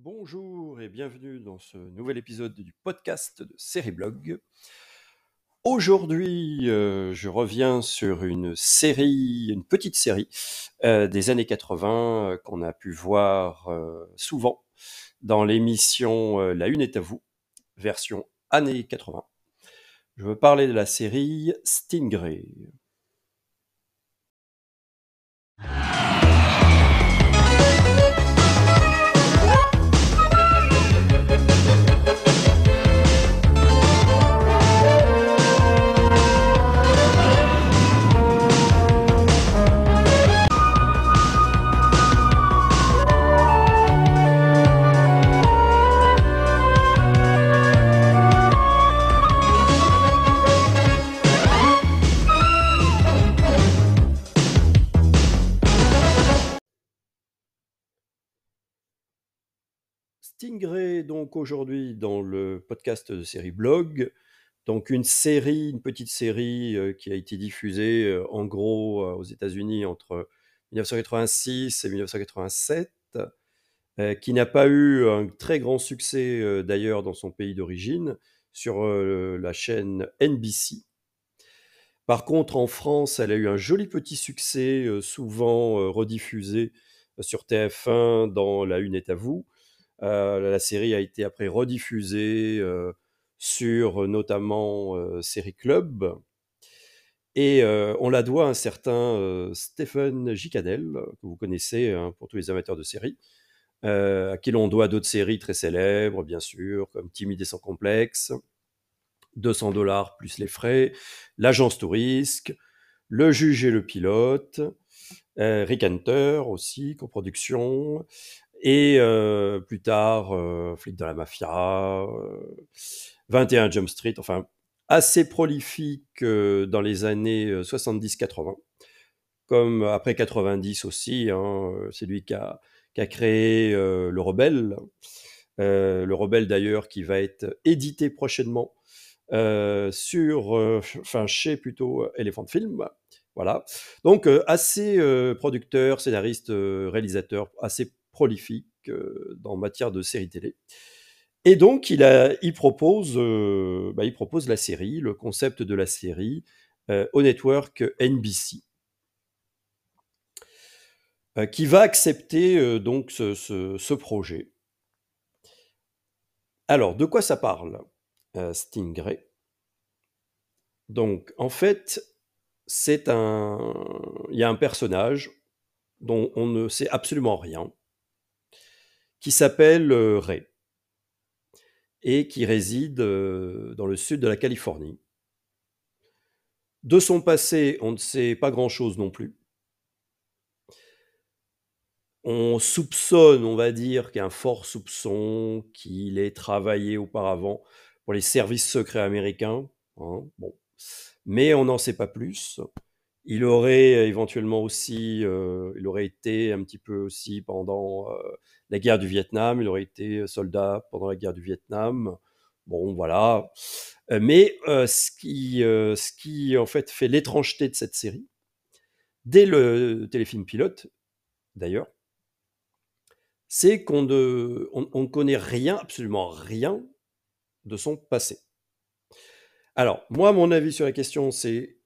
Bonjour et bienvenue dans ce nouvel épisode du podcast de Sérieblog. Aujourd'hui, euh, je reviens sur une série, une petite série euh, des années 80 euh, qu'on a pu voir souvent dans l'émission La Une est à vous, version années 80. Je veux parler de la série Stingray. Donc aujourd'hui dans le podcast de série Blog, donc une série, une petite série euh, qui a été diffusée euh, en gros euh, aux États-Unis entre 1986 et 1987, euh, qui n'a pas eu un très grand succès d'ailleurs dans son pays d'origine sur la chaîne NBC. Par contre, en France, elle a eu un joli petit succès, souvent rediffusé sur TF1 dans La Une est à vous. Euh, la série a été après rediffusée euh, sur euh, notamment Série Club. Et on la doit à un certain Stephen Gicadel, que vous connaissez hein, pour tous les amateurs de séries, à qui l'on doit d'autres séries très célèbres, bien sûr, comme Timide et sans complexe, 200 dollars plus les frais, L'agence Tourisque, Le juge et le pilote, Rick Hunter aussi, coproduction, et euh, plus tard, euh, Flic de la Mafia, euh, 21 Jump Street, enfin, assez prolifique euh, dans les années euh, 70-80, comme après 90 aussi, hein, euh, c'est lui qui a, créé euh, Le Rebelle, euh, Le Rebelle d'ailleurs qui va être édité prochainement euh, sur, euh, enfin chez plutôt euh, Elephant Film, voilà. Donc euh, assez euh, producteur, scénariste, euh, réalisateur, assez prolifique euh, dans matière de séries télé. Et donc euh, bah, il propose la série, le concept de la série euh, au network NBC, euh, qui va accepter euh, donc ce, projet. Alors, de quoi ça parle euh, Stingray? Donc, en fait, c'est un, il y a un personnage dont on ne sait absolument rien, qui s'appelle euh, Ray et qui réside euh, dans le sud de la Californie. De son passé, on ne sait pas grand-chose non plus. On soupçonne, on va dire, qu'il y a un fort soupçon qu'il ait travaillé auparavant pour les services secrets américains. Hein, bon. Mais on n'en sait pas plus. Il aurait éventuellement aussi, euh, il aurait été un petit peu aussi pendant euh, la guerre du Vietnam, il aurait été soldat pendant la guerre du Vietnam. Bon, voilà. Euh, mais euh, ce, qui, euh, ce qui, en fait, fait l'étrangeté de cette série, dès le téléfilm pilote, d'ailleurs, c'est qu'on ne, on, connaît rien, absolument rien, de son passé. Alors, moi, mon avis sur la question, c'est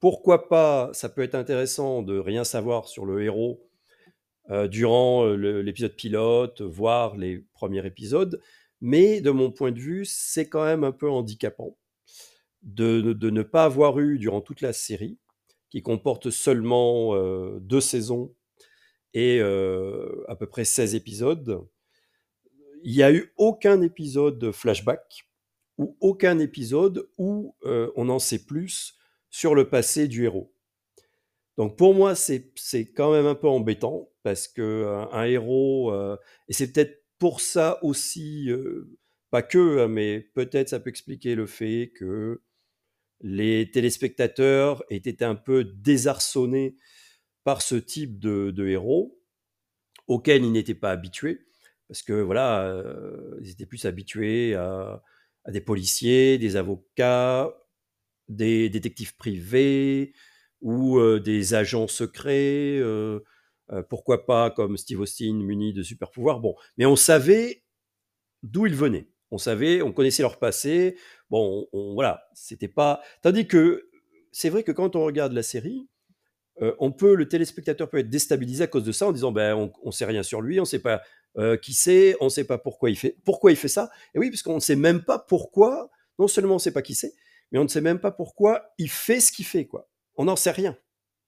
pourquoi pas, ça peut être intéressant de rien savoir sur le héros euh, durant euh, l'épisode pilote, voire les premiers épisodes, mais de mon point de vue, c'est quand même un peu handicapant de, ne pas avoir eu durant toute la série, qui comporte seulement euh, deux saisons et à peu près 16 épisodes, il n'y a eu aucun épisode flashback ou aucun épisode où on en sait plus sur le passé du héros. Donc pour moi, c'est quand même un peu embêtant parce que un, un héros, euh, et c'est peut-être pour ça aussi, euh, pas que, hein, mais peut-être ça peut expliquer le fait que les téléspectateurs aient été un peu désarçonnés par ce type de, héros auquel ils n'étaient pas habitués, parce que voilà, euh, ils étaient plus habitués à des policiers, des avocats, des détectives privés ou des agents secrets, pourquoi pas comme Steve Austin muni de super pouvoirs. Bon, mais on savait d'où ils venaient. On savait, on connaissait leur passé. Bon, on, voilà, c'était pas. Tandis que c'est vrai que quand on regarde la série, on peut, le téléspectateur peut être déstabilisé à cause de ça en disant, ben, on, on sait rien sur lui, on sait pas qui c'est, on sait pas pourquoi il fait, pourquoi il fait ça. Et oui, parce qu'on ne sait même pas pourquoi. Non seulement on ne sait pas qui c'est, mais on ne sait même pas pourquoi il fait ce qu'il fait, quoi. On n'en sait rien.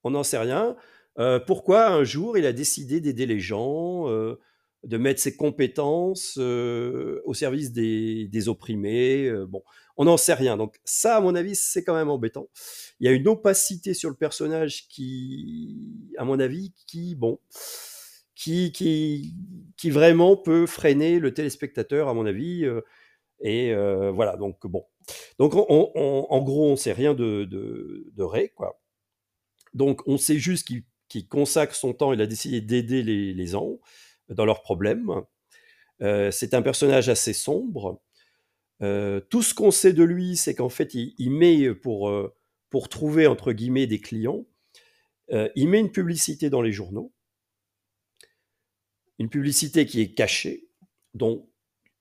On n'en sait rien. Euh, pourquoi un jour il a décidé d'aider les gens, euh, de mettre ses compétences euh, au service des, des opprimés. bon, on n'en sait rien. Donc ça, à mon avis, c'est quand même embêtant. Il y a une opacité sur le personnage qui, à mon avis, qui, bon, qui, qui, qui vraiment peut freiner le téléspectateur, à mon avis. et voilà, donc bon. Donc on- en gros, on sait rien de, Ray, quoi. Donc on sait juste qu'il consacre son temps, il a décidé d'aider les, les gens dans leurs problèmes. Euh, c'est un personnage assez sombre. Euh, tout ce qu'on sait de lui, c'est qu'en fait, il, met pour, euh, pour trouver, entre guillemets, des clients, il met une publicité dans les journaux, une publicité qui est cachée, dont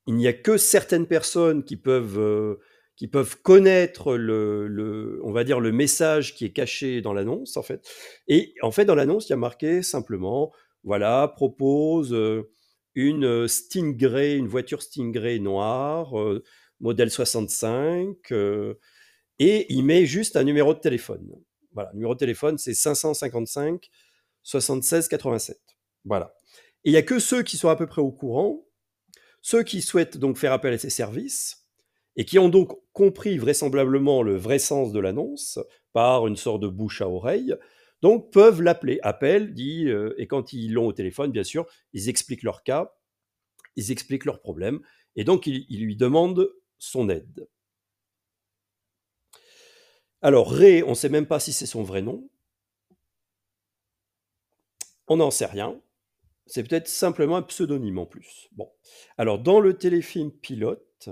il n'y a que certaines personnes qui peuvent, qui peuvent connaître le, on va dire, le message qui est caché dans l'annonce, en fait. Et en fait, dans l'annonce, il y a marqué simplement, voilà, propose euh, une euh, Stingray, une voiture Stingray noire, euh, modèle 65, euh, et il met juste un numéro de téléphone. Voilà, numéro de téléphone, c'est 555 76 87. Voilà. Et il n'y a que ceux qui sont à peu près au courant, ceux qui souhaitent donc faire appel à ces services, et qui ont donc compris vraisemblablement le vrai sens de l'annonce par une sorte de bouche à oreille, donc peuvent l'appeler. Appel, dit, euh, et quand ils l'ont au téléphone, bien sûr, ils expliquent leur cas, ils expliquent leurs problèmes, et donc ils, ils lui demandent son aide. Alors, Ray, on ne sait même pas si c'est son vrai nom. On n'en sait rien. C'est peut-être simplement un pseudonyme en plus. Bon. Alors, dans le téléfilm pilote,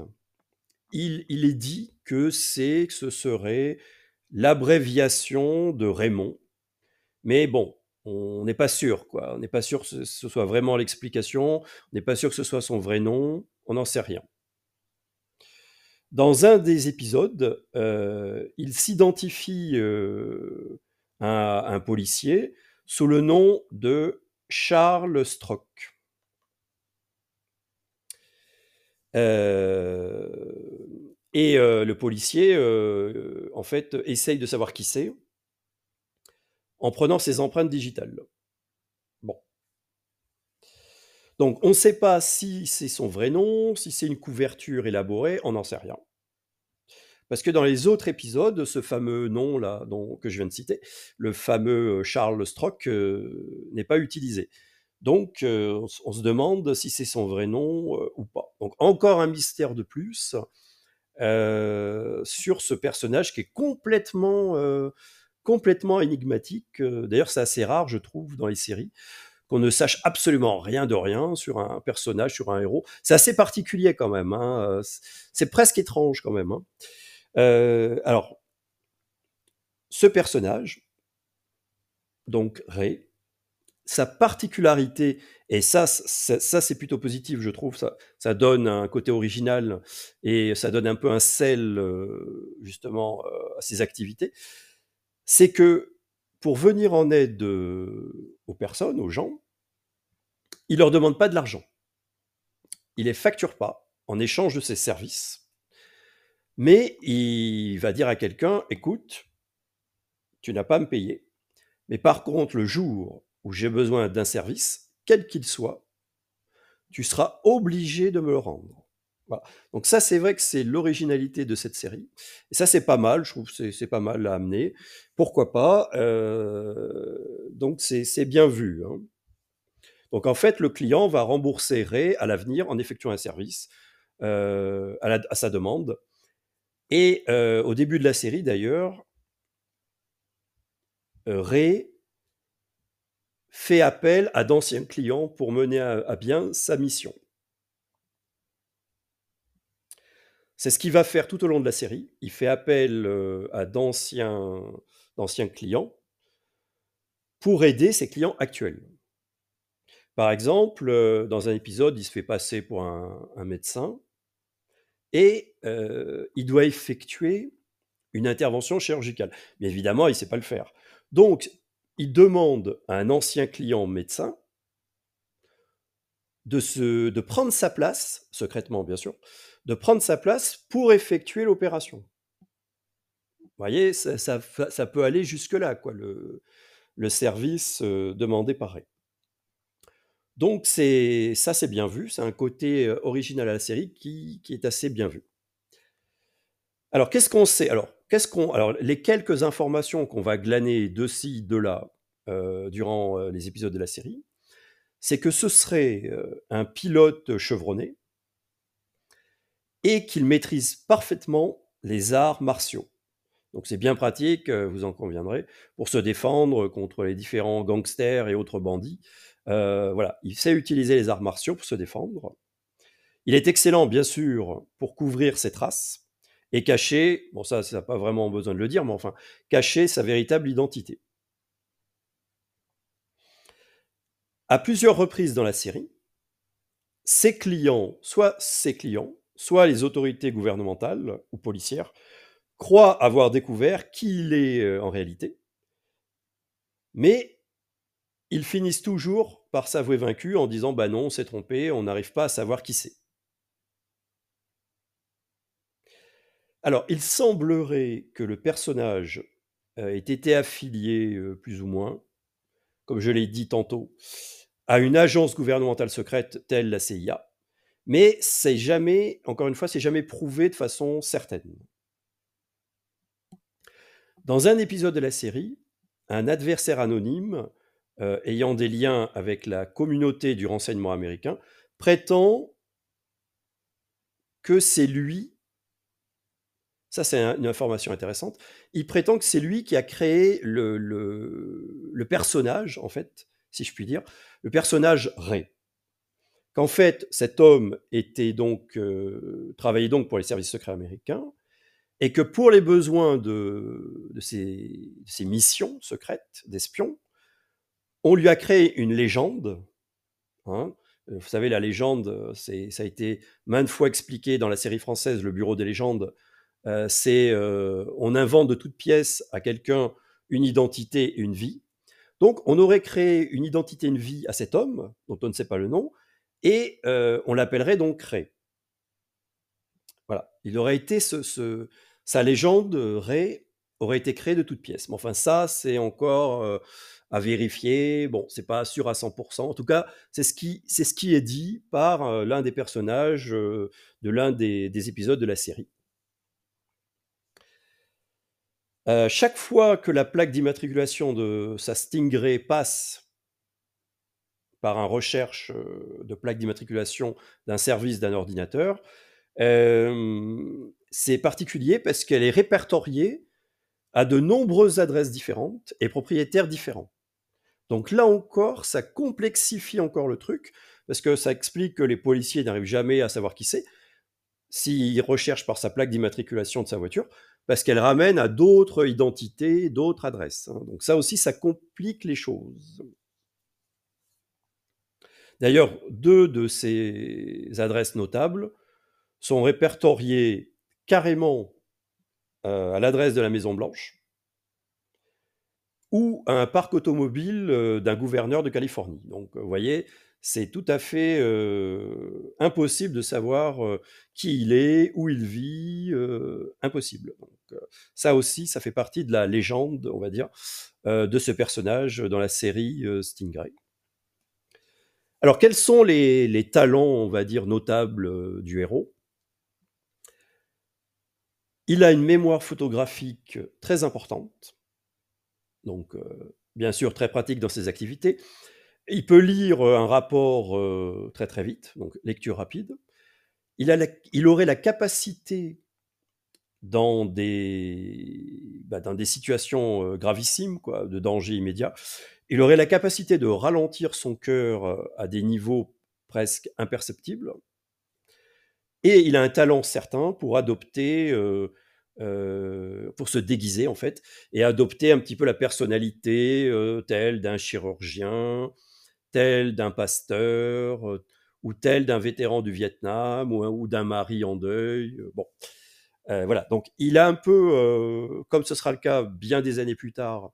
il, est dit que c'est, que ce serait l'abréviation de Raymond. Mais bon, on n'est pas sûr, quoi. On n'est pas sûr que ce, ce soit vraiment l'explication. On n'est pas sûr que ce soit son vrai nom. On n'en sait rien. Dans un des épisodes, euh, il s'identifie euh, à un policier sous le nom de Charles Strock. Euh, et euh, le policier, euh, en fait, essaye de savoir qui c'est en prenant ses empreintes digitales. Bon. Donc, on ne sait pas si c'est son vrai nom, si c'est une couverture élaborée, on n'en sait rien. Parce que dans les autres épisodes, ce fameux nom là que je viens de citer, le fameux Charles Strock, euh, n'est pas utilisé. Donc, euh, on, se demande si c'est son vrai nom euh, ou pas. Donc, encore un mystère de plus euh, sur ce personnage qui est complètement, euh, complètement énigmatique. Euh, D'ailleurs, c'est assez rare, je trouve, dans les séries, qu'on ne sache absolument rien de rien sur un personnage, sur un héros. C'est assez particulier quand même. hein, C'est presque étrange quand même. hein. Alors, ce personnage, donc Ray, sa particularité, et ça, ça, ça, c'est plutôt positif, je trouve, ça, ça donne un côté original et ça donne un peu un sel, euh, justement, euh, à ses activités, c'est que pour venir en aide euh, aux personnes, aux gens, il leur demande pas de l'argent. Il les facture pas en échange de ses services, mais il va dire à quelqu'un, écoute, tu n'as pas à me payer, mais par contre, le jour où j'ai besoin d'un service, quel qu'il soit, tu seras obligé de me le rendre. Donc ça, c'est vrai que c'est l'originalité de cette série. Et ça, c'est pas mal, je trouve que c'est pas mal à amener. Pourquoi pas euh, Donc c'est bien vu. hein. Donc en fait, le client va rembourser Ray à l'avenir en effectuant un service euh, à, sa demande. Et euh, au début de la série, d'ailleurs, Ray fait appel à d'anciens clients pour mener à, bien sa mission. C'est ce qu'il va faire tout au long de la série. Il fait appel euh, à d'anciens clients pour aider ses clients actuels. Par exemple, euh, dans un épisode, il se fait passer pour un, un médecin et euh, il doit effectuer une intervention chirurgicale. Mais évidemment, il ne sait pas le faire. Donc, il demande à un ancien client médecin de, prendre sa place, secrètement bien sûr, de prendre sa place pour effectuer l'opération. Vous voyez, ça, peut aller jusque-là, le service euh, demandé pareil. Donc c'est ça c'est bien vu, c'est un côté euh, original à la série qui, qui est assez bien vu. Alors qu'est-ce qu'on sait? Alors les quelques informations qu'on va glaner de ci de là euh, durant euh, les épisodes de la série, c'est que ce serait euh, un pilote chevronné et qu'il maîtrise parfaitement les arts martiaux. Donc c'est bien pratique, vous en conviendrez, pour se défendre contre les différents gangsters et autres bandits. Voilà, il sait utiliser les arts martiaux pour se défendre. Il est excellent, bien sûr, pour couvrir ses traces et cacher, bon ça, ça n'a pas vraiment besoin de le dire, mais enfin, cacher sa véritable identité. À plusieurs reprises dans la série, ses clients, soit ses clients, soit les autorités gouvernementales ou policières, croient avoir découvert qui il est euh, en réalité, mais ils finissent toujours par s'avouer vaincus en disant bah non, on s'est trompé, on n'arrive pas à savoir qui c'est. Alors, il semblerait que le personnage euh, ait été affilié, euh, plus ou moins, comme je l'ai dit tantôt, à une agence gouvernementale secrète telle la CIA, mais c'est jamais, encore une fois, c'est jamais prouvé de façon certaine. Dans un épisode de la série, un adversaire anonyme euh, ayant des liens avec la communauté du renseignement américain prétend que c'est lui, ça c'est un- une information intéressante, il prétend que c'est lui qui a créé le, le- personnage, en fait, si je puis dire, le personnage Ray. Qu'en fait, cet homme était donc, euh, travaillait donc pour les services secrets américains, et que pour les besoins de, de ces, de ces missions secrètes d'espions, on lui a créé une légende. hein. Euh, Vous savez, la légende, ça a été maintes fois expliqué dans la série française, Le Bureau des légendes. Euh, c'est euh, on invente de toutes pièces à quelqu'un une identité, une vie. Donc, on aurait créé une identité, une vie à cet homme, dont on ne sait pas le nom, et euh, on l'appellerait donc Ray. Voilà. Il aurait été sa légende, Ray, aurait été créée de toutes pièces. Mais enfin, ça, c'est encore à vérifier. Bon, c'est pas sûr à 100%. En tout cas, c'est ce qui, est dit par l'un des personnages de l'un des épisodes de la série. Euh, chaque fois que la plaque d'immatriculation de sa Stingray passe par un recherche euh, de plaque d'immatriculation d'un service d'un ordinateur, euh, c'est particulier parce qu'elle est répertoriée à de nombreuses adresses différentes et propriétaires différents. Donc là encore, ça complexifie encore le truc, parce que ça explique que les policiers n'arrivent jamais à savoir qui c'est, s'ils recherchent par sa plaque d'immatriculation de sa voiture, parce qu'elle ramène à d'autres identités, d'autres adresses. hein. Donc ça aussi, ça complique les choses. D'ailleurs, deux de ces adresses notables sont répertoriées carrément euh, à l'adresse de la Maison Blanche ou un parc automobile euh, d'un gouverneur de Californie. Donc, vous voyez, c'est tout à fait euh, impossible de savoir euh, qui il est, où il vit, impossible. Donc, ça aussi, ça fait partie de la légende, on va dire, de ce personnage dans la série Stingray. Alors, quels sont les, talents, on va dire, notables du héros? Il a une mémoire photographique très importante, donc euh, bien sûr très pratique dans ses activités. Il peut lire euh, un rapport euh, très très vite, donc lecture rapide. Il, a il aurait la capacité dans des, bah, dans des situations gravissimes, quoi, de danger immédiat, il aurait la capacité de ralentir son cœur à des niveaux presque imperceptibles. Et il a un talent certain pour adopter, euh, euh, pour se déguiser en fait, et adopter un petit peu la personnalité euh, telle d'un chirurgien, tel d'un pasteur, ou tel d'un vétéran du Vietnam, ou, d'un mari en deuil. bon. voilà, donc il a un peu, comme ce sera le cas bien des années plus tard,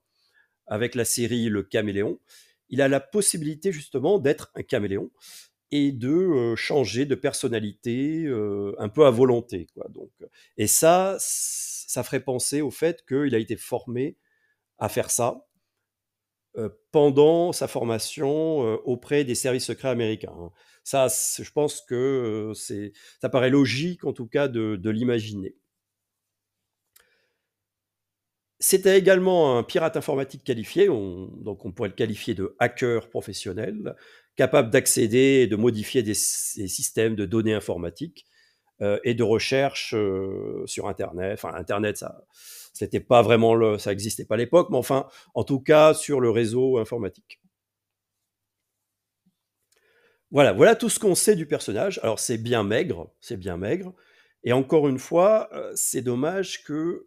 avec la série Le Caméléon, il a la possibilité justement d'être un caméléon et de changer de personnalité un peu à volonté. Quoi. Donc, et ça, ça ferait penser au fait qu'il a été formé à faire ça pendant sa formation auprès des services secrets américains. Hein. Ça, je pense que c'est, ça paraît logique en tout cas de l'imaginer. C'était également un pirate informatique qualifié, donc on pourrait le qualifier de hacker professionnel, capable d'accéder et de modifier des, systèmes de données informatiques euh, et de recherche euh, sur Internet. Enfin, Internet, ça, c'était pas vraiment ça n'existait pas à l'époque, mais enfin, en tout cas, sur le réseau informatique. Voilà, voilà tout ce qu'on sait du personnage. Alors c'est bien maigre, c'est bien maigre. Et encore une fois, euh, c'est dommage que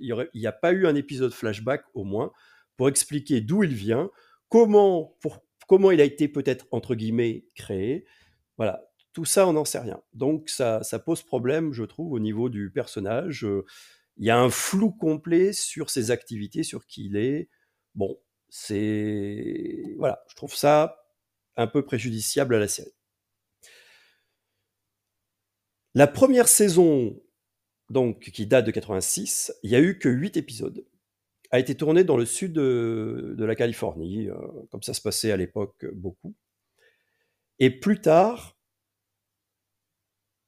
il n'y a pas eu un épisode flashback au moins pour expliquer d'où il vient, comment, pour, comment il a été peut-être entre guillemets créé. Voilà, tout ça, on n'en sait rien. Donc ça, pose problème, je trouve, au niveau du personnage. Il y a un flou complet sur ses activités, sur qui il est. Bon, c'est voilà, je trouve ça un peu préjudiciable à la série. La première saison donc qui date de 86, il y a eu que 8 épisodes. A été tourné dans le sud de, la Californie, euh, comme ça se passait à l'époque beaucoup. Et plus tard,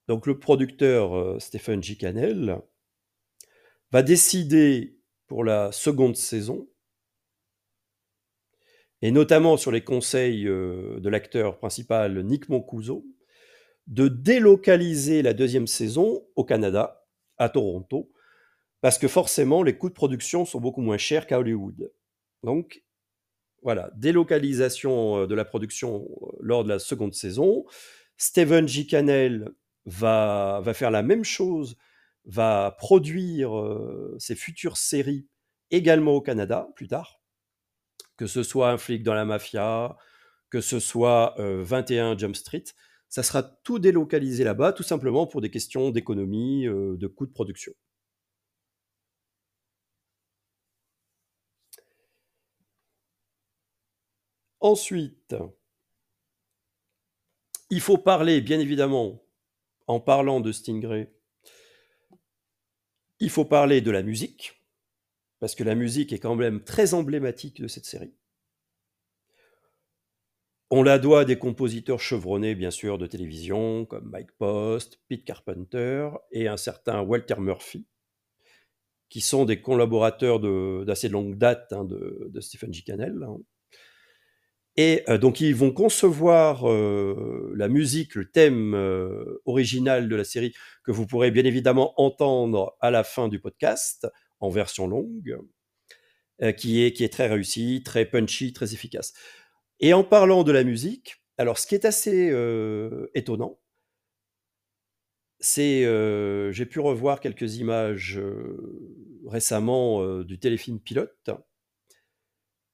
donc le producteur euh, Stephen G. Va décider pour la seconde saison, et notamment sur les conseils euh, de l'acteur principal Nick Moncuso, de délocaliser la deuxième saison au Canada à Toronto, parce que forcément, les coûts de production sont beaucoup moins chers qu'à Hollywood. Donc, voilà, délocalisation euh, de la production euh, lors de la seconde saison. Steven G. Cannell va, faire la même chose, va produire euh, ses futures séries également au Canada plus tard, que ce soit Un flic dans la mafia, que ce soit 21 Jump Street ça sera tout délocalisé là-bas, tout simplement pour des questions d'économie, de coûts de production. Ensuite, il faut parler, bien évidemment, en parlant de Stingray, il faut parler de la musique, parce que la musique est quand même très emblématique de cette série. On la doit à des compositeurs chevronnés, bien sûr, de télévision, comme Mike Post, Pete Carpenter et un certain Walter Murphy, qui sont des collaborateurs d'assez longue date hein, de, Stephen G. Cannell. Hein. Et euh, donc, ils vont concevoir euh, la musique, le thème euh, original de la série, que vous pourrez bien évidemment entendre à la fin du podcast, en version longue, qui, est, très réussi, très punchy, très efficace. Et en parlant de la musique, alors ce qui est assez étonnant, c'est j'ai pu revoir quelques images récemment du téléfilm pilote.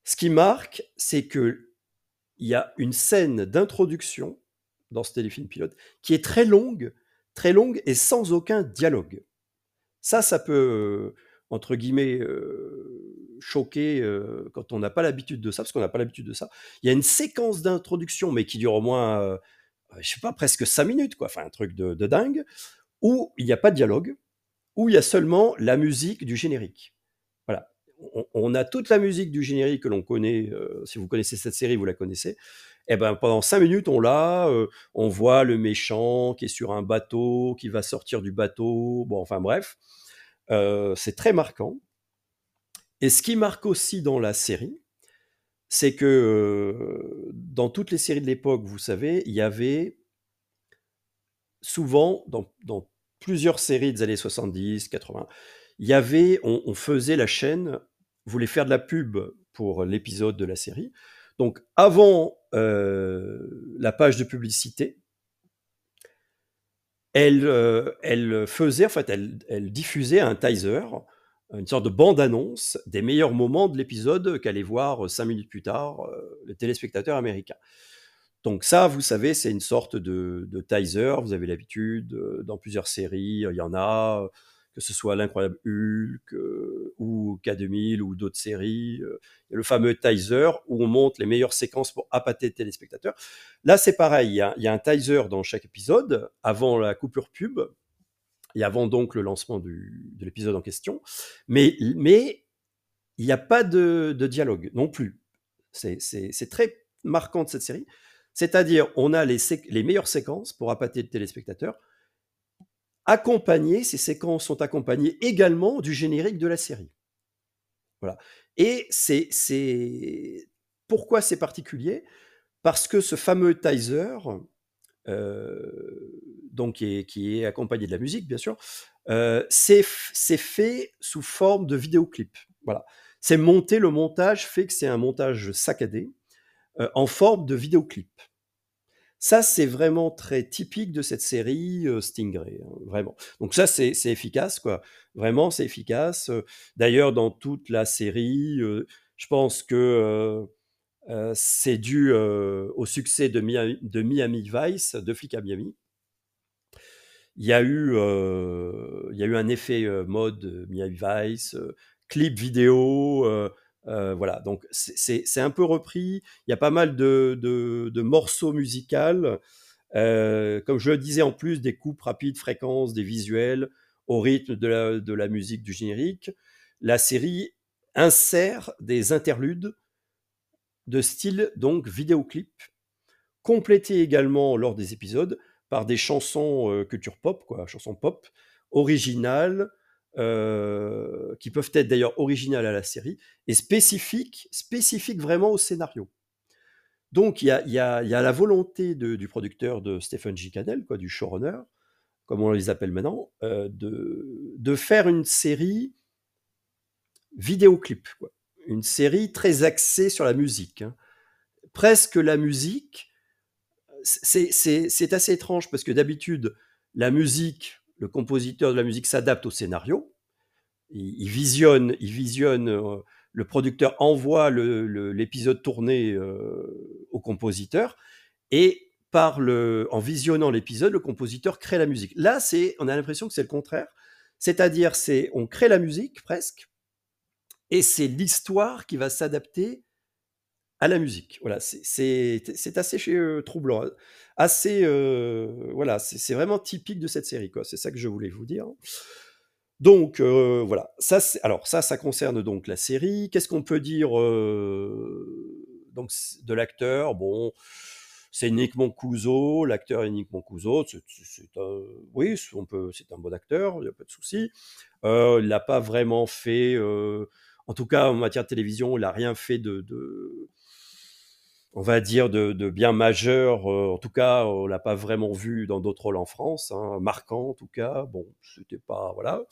Ce qui marque, c'est que il y a une scène d'introduction dans ce téléfilm pilote qui est très longue, très longue et sans aucun dialogue. Ça, ça peut entre guillemets choqué euh, quand on n'a pas l'habitude de ça, parce qu'on n'a pas l'habitude de ça. Il y a une séquence d'introduction, mais qui dure au moins, euh, je sais pas, presque cinq minutes, quoi. Enfin, un truc de, dingue, où il n'y a pas de dialogue, où il y a seulement la musique du générique. On, a toute la musique du générique que l'on connaît. Euh, si vous connaissez cette série, vous la connaissez. Et eh ben pendant cinq minutes, on l'a. on voit le méchant qui est sur un bateau, qui va sortir du bateau. Bon, enfin bref, c'est très marquant. Et ce qui marque aussi dans la série, c'est que dans toutes les séries de l'époque, vous savez, il y avait souvent, dans, plusieurs séries des années 70, 80, il y avait, on, faisait la chaîne, voulait faire de la pub pour l'épisode de la série. Donc avant la page de publicité, elle, elle faisait, en fait, elle, diffusait un teaser une sorte de bande-annonce des meilleurs moments de l'épisode qu'allait voir cinq minutes plus tard le téléspectateur américain. Donc ça, vous savez, c'est une sorte de, de teaser. Vous avez l'habitude, dans plusieurs séries, il y en a, que ce soit l'incroyable Hulk ou K2000 ou d'autres séries. A le fameux teaser où on monte les meilleures séquences pour appâter le téléspectateur. Là, c'est pareil. Il y, a, un teaser dans chaque épisode avant la coupure pub et avant donc le lancement de l'épisode en question. Mais, mais il n'y a pas de, de, dialogue non plus. C'est très marquant de cette série. C'est-à-dire, on a les, les, meilleures séquences pour appâter le téléspectateur. Accompagnées, ces séquences sont accompagnées également du générique de la série. Voilà. Et c'est pourquoi c'est particulier? Parce que ce fameux teaser, euh, donc qui est, qui est, accompagné de la musique, bien sûr, euh, c'est fait sous forme de vidéoclip. Voilà. C'est monté, le montage fait que c'est un montage saccadé euh, en forme de vidéoclip. Ça, c'est vraiment très typique de cette série euh, Stingray, hein, vraiment. Donc ça, c'est efficace, quoi. Vraiment, c'est efficace. D'ailleurs, dans toute la série, euh, je pense que euh, c'est dû au succès de Miami, de Miami, Vice, de Flic à Miami. Il y a eu, il y a eu un effet mode Miami Vice, clip vidéo. Voilà, donc c'est un peu repris. Il y a pas mal de, morceaux musicaux. comme je le disais, en plus des coupes rapides, fréquences, des visuels au rythme de la, musique du générique. La série insère des interludes de style donc vidéoclip, complété également lors des épisodes par des chansons euh, culture pop, quoi, chansons pop, originales, euh, qui peuvent être d'ailleurs originales à la série, et spécifiques, spécifiques vraiment au scénario. Donc il y a, la volonté du producteur de Stephen G. Cannell, quoi, du showrunner, comme on les appelle maintenant, euh, de, de, faire une série vidéoclip, quoi une série très axée sur la musique. Hein. Presque la musique, c'est assez étrange parce que d'habitude, la musique, le compositeur de la musique s'adapte au scénario. Il, visionne, il visionne, euh, le producteur envoie l'épisode tourné euh, au compositeur et par le, en visionnant l'épisode, le compositeur crée la musique. Là, c'est, on a l'impression que c'est le contraire. C'est-à-dire, c'est, on crée la musique presque, et c'est l'histoire qui va s'adapter à la musique. Voilà, c'est assez euh, troublant, hein. assez euh, voilà, c'est vraiment typique de cette série. C'est ça que je voulais vous dire. Donc euh, voilà, ça alors ça, ça concerne donc la série. Qu'est-ce qu'on peut dire donc de l'acteur? Bon, c'est Nick Moncuso, l'acteur est Nick. C'est oui, on peut, c'est un bon acteur, il n'y a pas de souci. il n'a pas vraiment fait en tout cas en matière de télévision, il n'a rien fait de, on va dire, de, bien majeur. Euh, en tout cas, on l'a pas vraiment vu dans d'autres rôles en France, hein, marquant en tout cas. Bon, c'était pas voilà.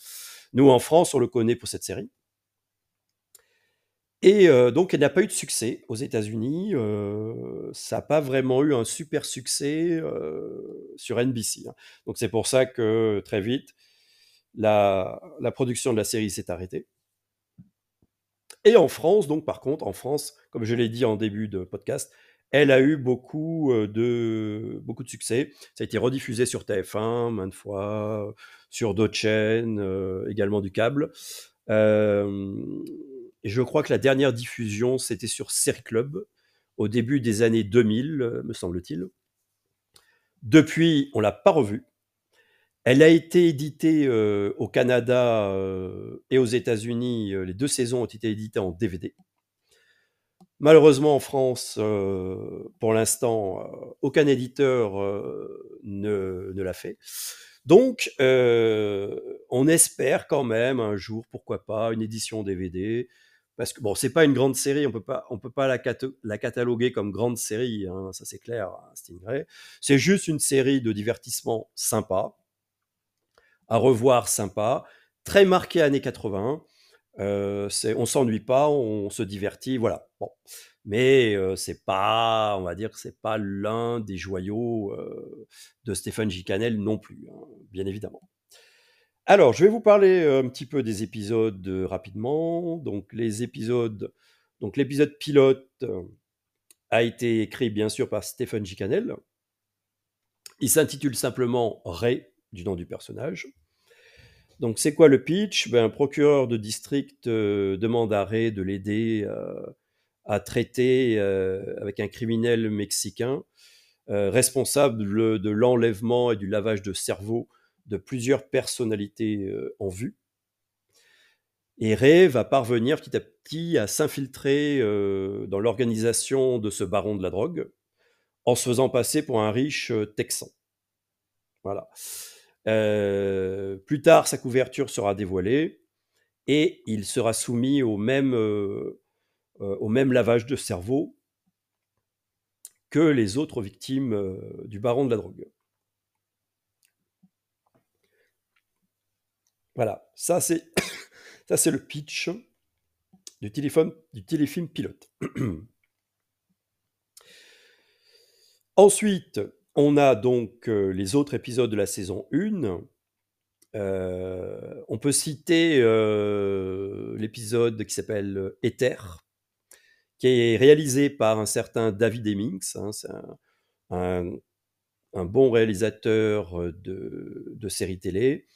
Nous en France, on le connaît pour cette série. Et euh, donc, elle n'a pas eu de succès aux États-Unis. Euh, ça n'a pas vraiment eu un super succès sur NBC. Hein. Donc, c'est pour ça que très vite, la production de la série s'est arrêtée. Et en France, donc par contre, en France, comme je l'ai dit en début de podcast, elle a eu beaucoup de, beaucoup de succès. Ça a été rediffusé sur TF1 maintes fois, sur d'autres chaînes, également du câble. et je crois que la dernière diffusion, c'était sur Série Club, au début des années 2000, me semble-t-il. Depuis, on l'a pas revue. Elle a été éditée euh, au Canada euh, et aux États-Unis. Euh, les deux saisons ont été éditées en DVD. Malheureusement, en France, pour l'instant, aucun éditeur ne, l'a fait. Donc, on espère quand même un jour, pourquoi pas, une édition DVD. Parce que bon, c'est pas une grande série, on peut pas, on peut pas la, la cataloguer comme grande série, hein, ça c'est clair, hein, Stingray. C'est juste une série de divertissement sympa, à revoir sympa, très marqué années 80. Euh, on s'ennuie pas, on se divertit, voilà. Bon. Mais euh, c'est pas, on va dire c'est pas l'un des joyaux euh, de Stéphane Gicanel non plus, hein, bien évidemment. Alors, je vais vous parler un petit peu des épisodes rapidement. Donc, les épisodes, donc l'épisode pilote a été écrit bien sûr par Stephen G. Cannell. Il s'intitule simplement Ray, du nom du personnage. Donc, c'est quoi le pitch? Ben, Un procureur de district demande à Ray de l'aider à traiter avec un criminel mexicain responsable de l'enlèvement et du lavage de cerveau de plusieurs personnalités en vue. Et Ray va parvenir petit à petit à s'infiltrer dans l'organisation de ce baron de la drogue en se faisant passer pour un riche texan. Voilà. Plus tard, sa couverture sera dévoilée et il sera soumis au même, au même lavage de cerveau que les autres victimes du baron de la drogue. Voilà, ça c'est le pitch du téléphone du téléfilm pilote. Ensuite, on a donc euh, les autres épisodes de la saison 1. Euh, on peut citer euh, l'épisode qui s'appelle Ether, qui est réalisé par un certain David Hemmings. Hein, c'est un, bon réalisateur de, séries télé.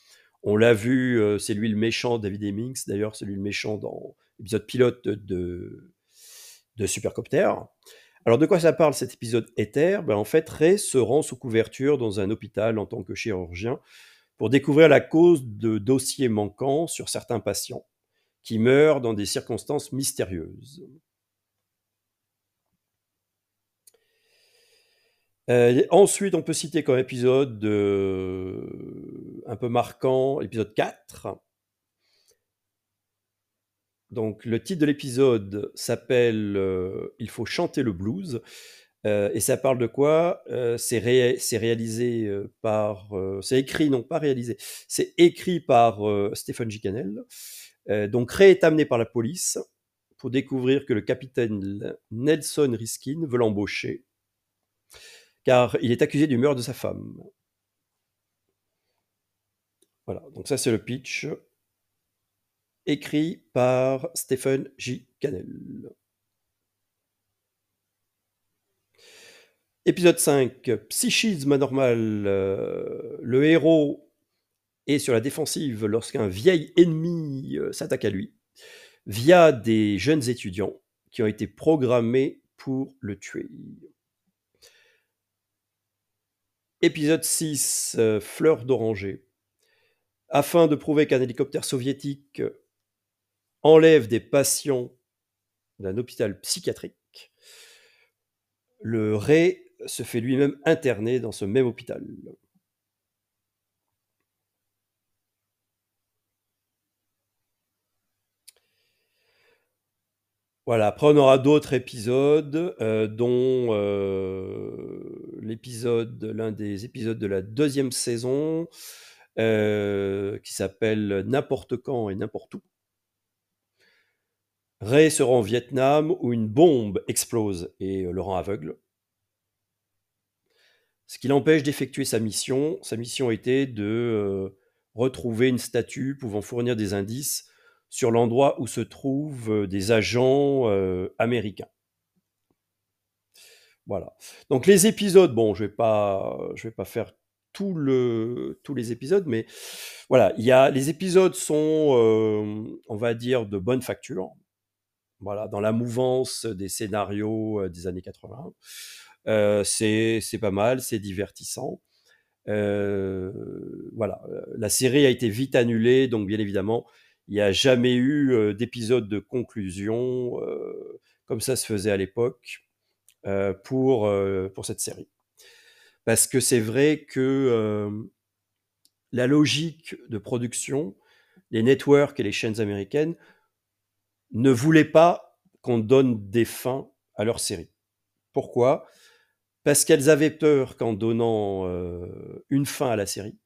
On l'a vu, c'est lui le méchant, David Hemmings, d'ailleurs, c'est lui le méchant dans l'épisode pilote de, de Supercopter. Alors, de quoi ça parle cet épisode Ether? Ben, En fait, Ray se rend sous couverture dans un hôpital en tant que chirurgien pour découvrir la cause de dossiers manquants sur certains patients qui meurent dans des circonstances mystérieuses. Euh, ensuite, on peut citer comme épisode euh, un peu marquant, l'épisode 4. Donc, le titre de l'épisode s'appelle euh, Il faut chanter le blues. et ça parle de quoi? C'est réalisé par. c'est écrit, non pas réalisé. C'est écrit par Stephen G. Cannell. donc, Ray est amené par la police pour découvrir que le capitaine Nelson Riskin veut l'embaucher car il est accusé du meurtre de sa femme. Voilà, donc ça c'est le pitch, écrit par Stephen J. Cannell. Épisode 5, Psychisme anormal. Euh, le héros est sur la défensive lorsqu'un vieil ennemi euh, s'attaque à lui, via des jeunes étudiants qui ont été programmés pour le tuer. Épisode 6, euh, Fleur d'oranger. Afin de prouver qu'un hélicoptère soviétique enlève des patients d'un hôpital psychiatrique, le Ré se fait lui-même interner dans ce même hôpital. Voilà, après on aura d'autres épisodes, euh, dont euh, l'un des épisodes de la deuxième saison, euh, qui s'appelle N'importe quand et n'importe où. Ray se rend au Vietnam où une bombe explose et le rend aveugle. Ce qui l'empêche d'effectuer sa mission. Sa mission était de retrouver une statue pouvant fournir des indices sur l'endroit où se trouvent des agents américains. Voilà. Donc les épisodes, bon, je vais vais pas faire tous les épisodes, mais voilà, il y a, les épisodes sont, on va dire, de bonne facture. Voilà, dans la mouvance des scénarios des années 80. Euh, c'est pas mal, c'est divertissant. voilà, la série a été vite annulée, donc bien évidemment, il n'y a jamais eu d'épisode de conclusion comme ça se faisait à l'époque pour, pour cette série. Parce que c'est vrai que la logique de production, les networks et les chaînes américaines ne voulaient pas qu'on donne des fins à leur série. Pourquoi? Parce qu'elles avaient peur qu'en donnant une fin à la série,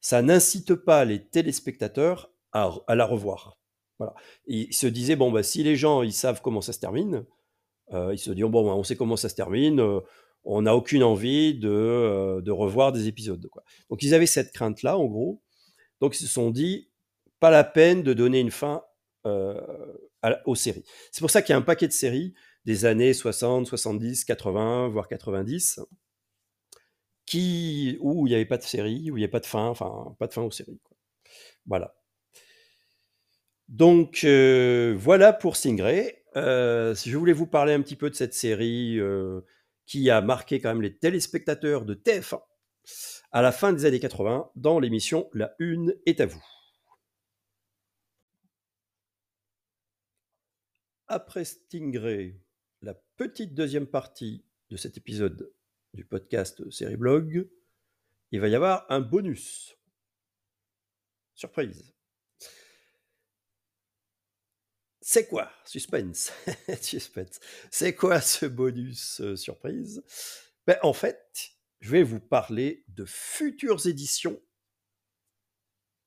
ça n'incite pas les téléspectateurs à, la revoir. Voilà. Ils se disaient, bon, bah, si les gens ils savent comment ça se termine, euh, ils se disent, bon, bah, on sait comment ça se termine, euh, on n'a aucune envie de, de, revoir des épisodes. Quoi. Donc ils avaient cette crainte-là, en gros. Donc ils se sont dit, pas la peine de donner une fin aux séries. C'est pour ça qu'il y a un paquet de séries des années 60, 70, 80, voire 90, qui, où il n'y avait pas de série, où il n'y avait pas de fin, enfin, pas de fin aux séries. Voilà. Donc, euh, voilà pour Stingray. Euh, je voulais vous parler un petit peu de cette série euh, qui a marqué quand même les téléspectateurs de TF1 à la fin des années 80 dans l'émission La Une est à vous. Après Stingray, la petite deuxième partie de cet épisode du podcast Série Blog, il va y avoir un bonus. Surprise. C'est quoi Suspense? Suspense. C'est quoi ce bonus euh, surprise? Ben, En fait, je vais vous parler de futures éditions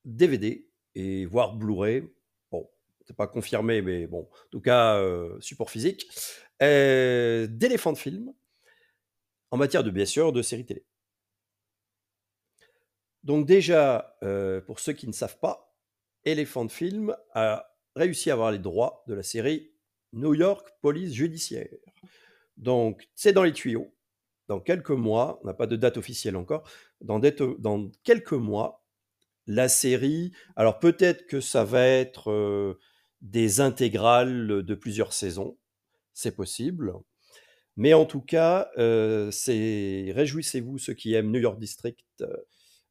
DVD et voire Blu-ray. C'est pas confirmé, mais bon, en tout cas, euh, support physique. Euh, d'éléphants de film en matière de, bien sûr, de séries télé. Donc déjà, euh, pour ceux qui ne savent pas, Elephant Film a réussi à avoir les droits de la série New York Police Judiciaire. Donc c'est dans les tuyaux. Dans quelques mois, on n'a pas de date officielle encore, dans, quelques mois, la série, alors peut-être que ça va être des intégrales de plusieurs saisons, c'est possible. Mais en tout cas, euh, c'est réjouissez-vous ceux qui aiment New York District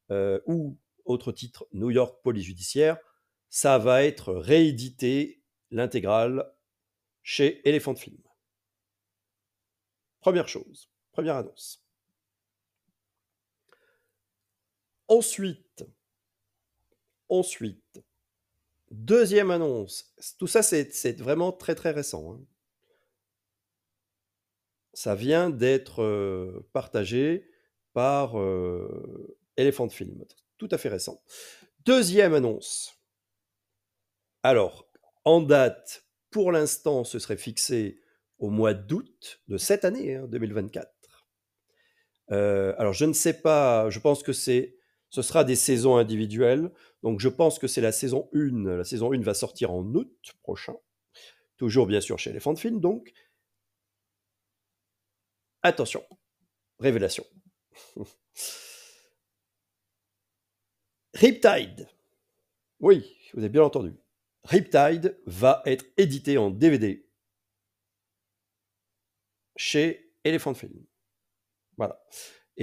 euh, ou autre titre New York Police Judiciaire, ça va être réédité l'intégrale chez Elephant Film. Première chose, première annonce. Ensuite, ensuite, deuxième annonce. Tout ça, c'est vraiment très très récent. Hein ça vient d'être partagé par Elephant Film. Tout à fait récent. Deuxième annonce. Alors, en date, pour l'instant, ce serait fixé au mois d'août de cette année, 2024. Hein, alors, je ne sais pas, je pense que c'est, ce sera des saisons individuelles. Donc, je pense que c'est la saison 1. La saison 1 va sortir en août prochain. Toujours, bien sûr, chez Elephant Film, donc. Attention, révélation. Riptide. Oui, vous avez bien entendu. Riptide va être édité en DVD chez Elephant Film. Voilà.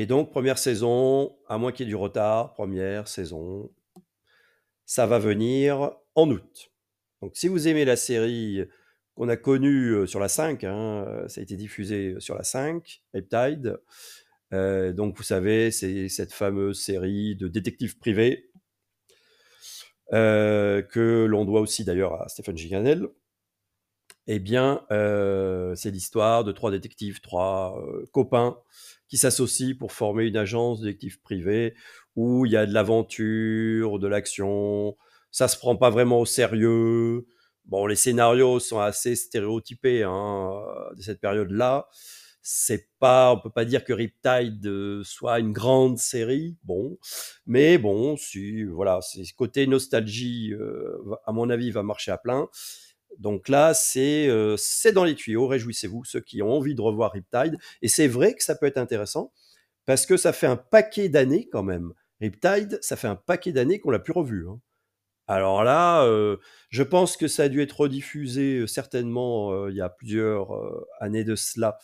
Et donc, première saison, à moins qu'il y ait du retard, première saison, ça va venir en août. Donc, si vous aimez la série qu'on a connu sur la 5, hein, ça a été diffusé sur la 5, Peptide. donc vous savez, c'est cette fameuse série de détectives privés que l'on doit aussi d'ailleurs à Stephen Giganel. Eh bien, c'est l'histoire de trois détectives, trois copains qui s'associent pour former une agence de détectives privés où il y a de l'aventure, de l'action. Ça se prend pas vraiment au sérieux. Bon, les scénarios sont assez stéréotypés hein, de cette période-là. C'est pas, on peut pas dire que Riptide euh, soit une grande série, bon, mais bon, si, voilà, c'est côté nostalgie, euh, à mon avis, va marcher à plein. Donc là, c'est euh, c'est dans les tuyaux. Réjouissez-vous, ceux qui ont envie de revoir Riptide. Et c'est vrai que ça peut être intéressant parce que ça fait un paquet d'années quand même. Riptide, ça fait un paquet d'années qu'on l'a plus revu. Hein. Alors là, euh, je pense que ça a dû être rediffusé euh, certainement il y a plusieurs années de cela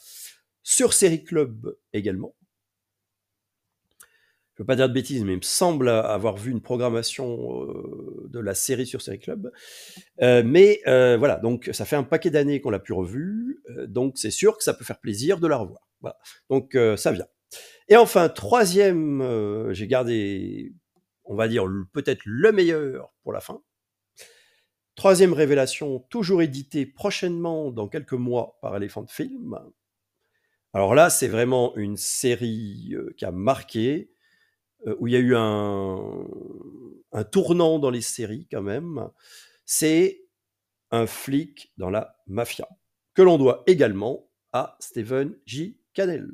sur Série Club également. Je ne veux pas dire de bêtises, mais il me semble avoir vu une programmation de la série sur Série Club. mais voilà, donc ça fait un paquet d'années qu'on l'a plus revu, donc c'est sûr que ça peut faire plaisir de la revoir. Voilà, donc ça vient. Et enfin, troisième, j'ai gardé on va dire peut-être le meilleur pour la fin. Troisième révélation, toujours édité prochainement dans quelques mois par Elephant Film. Alors là, c'est vraiment une série euh, qui a marqué, euh, où il y a eu un, tournant dans les séries quand même. C'est un flic dans la mafia, que l'on doit également à Stephen J. Cannell.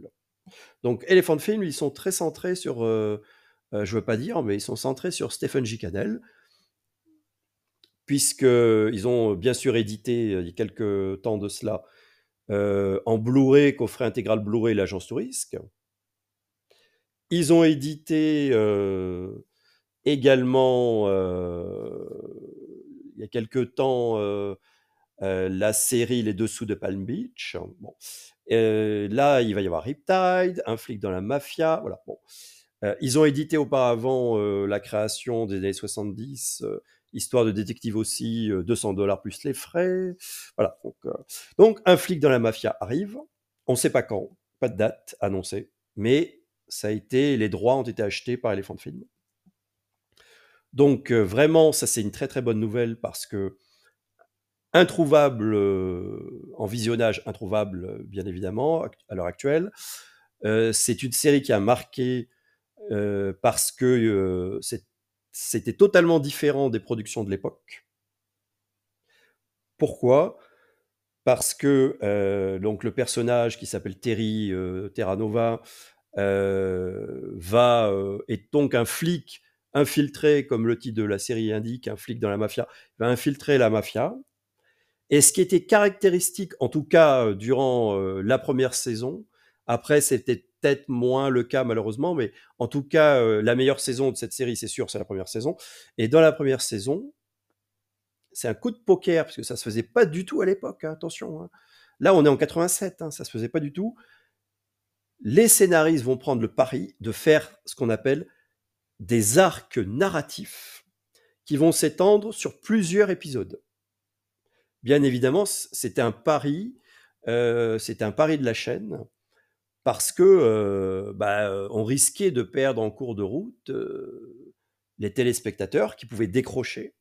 Donc Elephant Film, ils sont très centrés sur, euh, euh, je veux pas dire, mais ils sont centrés sur Stephen J. Cannell, puisqu'ils ont bien sûr édité il y a quelques temps de cela en Blu-ray, coffret intégral Blu-ray, l'agence Tourisque. Ils ont édité également, il y a quelques temps, la série Les Dessous de Palm Beach. Bon. là, il va y avoir Riptide, Un flic dans la mafia. Voilà. Bon. ils ont édité auparavant la création des années 70, Histoire de détective aussi, 200 dollars plus les frais. Voilà. Donc, donc, Un flic dans la mafia arrive. On ne sait pas quand, pas de date annoncée, mais ça a été, les droits ont été achetés par Elephant Film. Donc vraiment, ça c'est une très très bonne nouvelle parce que introuvable en visionnage, introuvable bien évidemment à l'heure actuelle. c'est une série qui a marqué parce que c'était totalement différent des productions de l'époque. Pourquoi? Parce que donc le personnage qui s'appelle Terry Terra Nova va est donc un flic infiltré, comme le titre de la série indique, un flic dans la mafia, va infiltrer la mafia. Et ce qui était caractéristique, en tout cas euh, durant euh, la première saison, après c'était peut-être moins le cas malheureusement, mais en tout cas euh, la meilleure saison de cette série, c'est sûr, c'est la première saison. Et dans la première saison, c'est un coup de poker, parce que ça se faisait pas du tout à l'époque, hein, attention. Hein. Là, on est en 87, hein, ça se faisait pas du tout. Les scénaristes vont prendre le pari de faire ce qu'on appelle des arcs narratifs qui vont s'étendre sur plusieurs épisodes. Bien évidemment, c'était un pari, euh, un pari de la chaîne parce que euh, bah, on risquait de perdre en cours de route euh, les téléspectateurs qui pouvaient décrocher,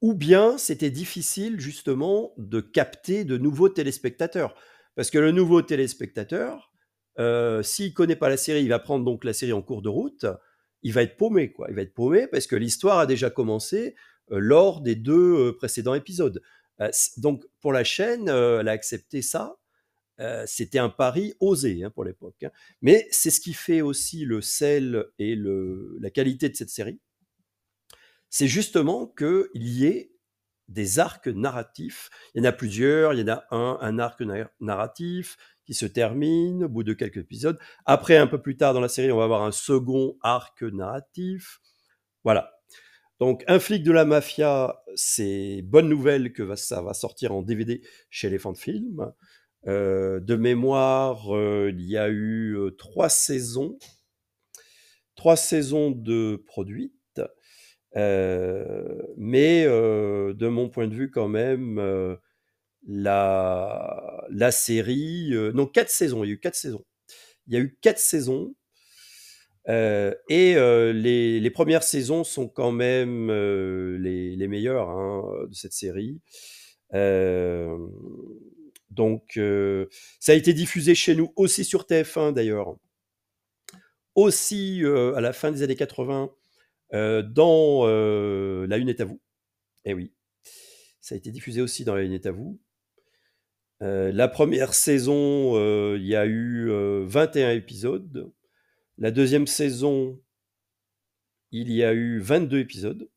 ou bien c'était difficile justement de capter de nouveaux téléspectateurs parce que le nouveau téléspectateur, euh, s'il connaît pas la série, il va prendre donc la série en cours de route, il va être paumé, quoi. Il va être paumé parce que l'histoire a déjà commencé euh, lors des deux euh, précédents épisodes. Donc pour la chaîne, elle a accepté ça. C'était un pari osé hein, pour l'époque. Hein. Mais c'est ce qui fait aussi le sel et la qualité de cette série. C'est justement qu'il y ait des arcs narratifs. Il y en a plusieurs. Il y en a un, un arc narratif qui se termine au bout de quelques épisodes. Après, un peu plus tard dans la série, on va avoir un second arc narratif. Voilà. Donc, un flic de la mafia, c'est bonne nouvelle que ça va sortir en DVD chez Elephant Film. Euh, de mémoire, euh, il y a eu euh, trois saisons, trois saisons de produites. Mais de mon point de vue, quand même, la, la série. Euh, non, quatre saisons. Il y a eu quatre saisons. Il y a eu quatre saisons. Euh, et euh, les, les, premières saisons sont quand même les, les, meilleures hein, de cette série. donc, ça a été diffusé chez nous aussi sur TF1 d'ailleurs. Aussi à la fin des années 80 dans La Une est à vous. Eh oui, ça a été diffusé aussi dans La Une est à vous. Euh, la première saison, euh, il y a eu 21 euh, épisodes. La deuxième saison, il y a eu 22 épisodes.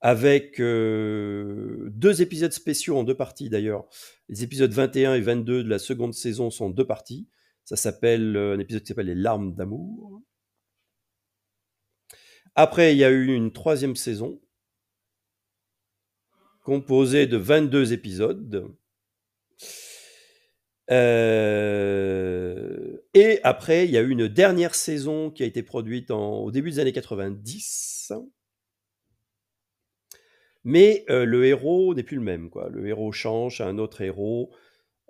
Avec deux épisodes spéciaux en deux parties d'ailleurs. Les épisodes 21 et 22 de la seconde saison sont deux parties. Ça s'appelle un épisode qui s'appelle Les larmes d'amour. Après, il y a eu une troisième saison composée de 22 épisodes euh, et après, il y a eu une dernière saison qui a été produite au début des années 90. Mais euh, le héros n'est plus le même. Quoi. Le héros change à un autre héros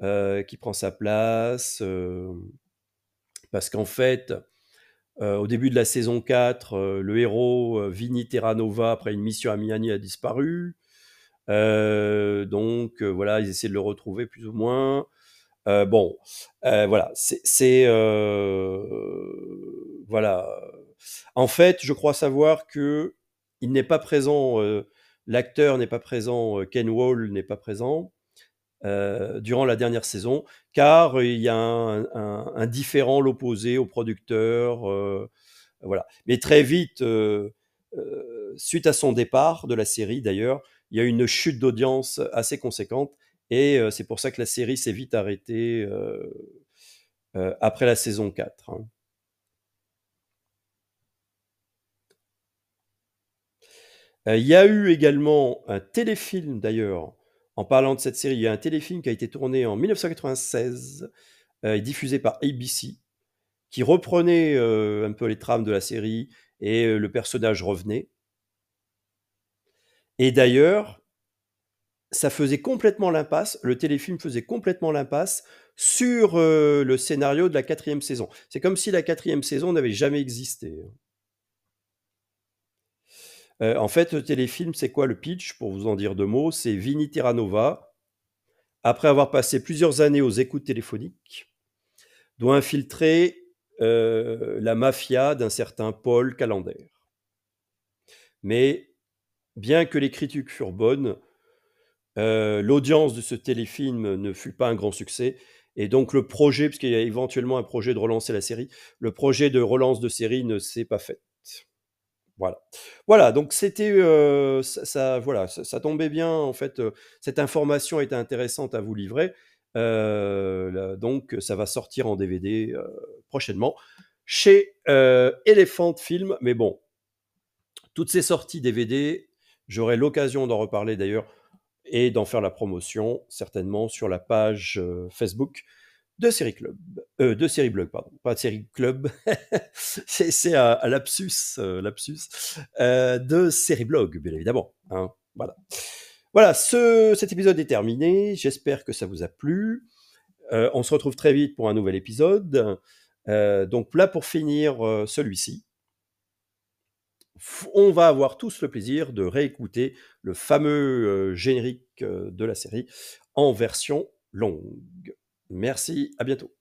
euh, qui prend sa place. parce qu'en fait, au début de la saison 4, le héros Vinny Terranova, après une mission à Miami, a disparu. donc voilà, ils essaient de le retrouver plus ou moins. Euh, bon, euh, voilà, c'est euh, voilà. En fait, je crois savoir que il n'est pas présent, l'acteur n'est pas présent, Ken Wall n'est pas présent. Durant la dernière saison, car il y a un, différent, l'opposé au producteur. voilà. Mais très vite, suite à son départ de la série d'ailleurs, il y a une chute d'audience assez conséquente et c'est pour ça que la série s'est vite arrêtée après la saison 4. Hein. il y a eu également un téléfilm d'ailleurs, en parlant de cette série, il y a un téléfilm qui a été tourné en 1996 et diffusé par ABC, qui reprenait un peu les trames de la série et le personnage revenait. Et d'ailleurs, ça faisait complètement l'impasse, le téléfilm faisait complètement l'impasse sur le scénario de la quatrième saison. C'est comme si la quatrième saison n'avait jamais existé. En fait, le téléfilm, c'est quoi le pitch Pour vous en dire deux mots, c'est Vinny Terranova, après avoir passé plusieurs années aux écoutes téléphoniques, doit infiltrer la mafia d'un certain Paul Calander. Mais bien que les critiques furent bonnes, l'audience de ce téléfilm ne fut pas un grand succès. Et donc le projet, puisqu'il y a éventuellement un projet de relancer la série, le projet de relance de série ne s'est pas fait. Voilà. Voilà, donc c'était ça, voilà, ça, tombait bien en fait. cette information était intéressante à vous livrer. donc ça va sortir en DVD prochainement chez Elephant Film. Mais bon, toutes ces sorties DVD, J'aurai l'occasion d'en reparler d'ailleurs et d'en faire la promotion certainement sur la page euh, Facebook de Série Club, euh, de Série Blog, pardon, pas de Série Club, c'est un, lapsus, euh, lapsus de Série Blog, bien évidemment. Hein, voilà, voilà ce, cet épisode est terminé. J'espère que ça vous a plu. on se retrouve très vite pour un nouvel épisode. donc là, pour finir celui-ci, on va avoir tous le plaisir de réécouter le fameux générique de la série en version longue. Merci, à bientôt.